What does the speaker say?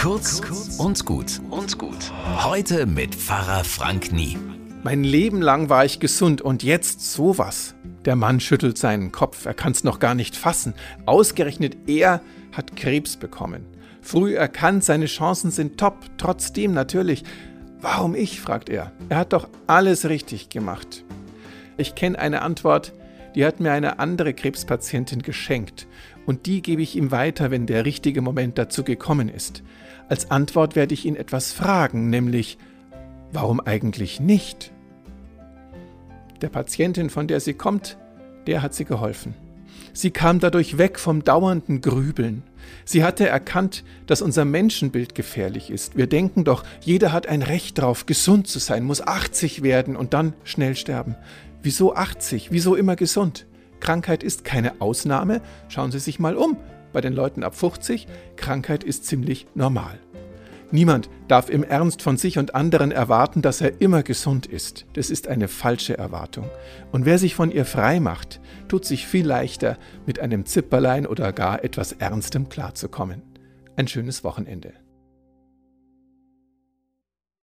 Kurz und gut und gut. Heute mit Pfarrer Frank Nie. Mein Leben lang war ich gesund und jetzt sowas. Der Mann schüttelt seinen Kopf, er kann es noch gar nicht fassen. Ausgerechnet er hat Krebs bekommen. Früh erkannt, seine Chancen sind top, trotzdem natürlich. Warum ich? fragt er. Er hat doch alles richtig gemacht. Ich kenne eine Antwort, die hat mir eine andere Krebspatientin geschenkt und die gebe ich ihm weiter, wenn der richtige Moment dazu gekommen ist. Als Antwort werde ich ihn etwas fragen, nämlich warum eigentlich nicht? Der Patientin, von der sie kommt, der hat sie geholfen. Sie kam dadurch weg vom dauernden Grübeln. Sie hatte erkannt, dass unser Menschenbild gefährlich ist. Wir denken doch, jeder hat ein Recht darauf, gesund zu sein, muss 80 werden und dann schnell sterben. Wieso 80? Wieso immer gesund? Krankheit ist keine Ausnahme. Schauen Sie sich mal um. Bei den Leuten ab 50, Krankheit ist ziemlich normal. Niemand darf im Ernst von sich und anderen erwarten, dass er immer gesund ist. Das ist eine falsche Erwartung. Und wer sich von ihr frei macht, tut sich viel leichter, mit einem Zipperlein oder gar etwas Ernstem klarzukommen. Ein schönes Wochenende.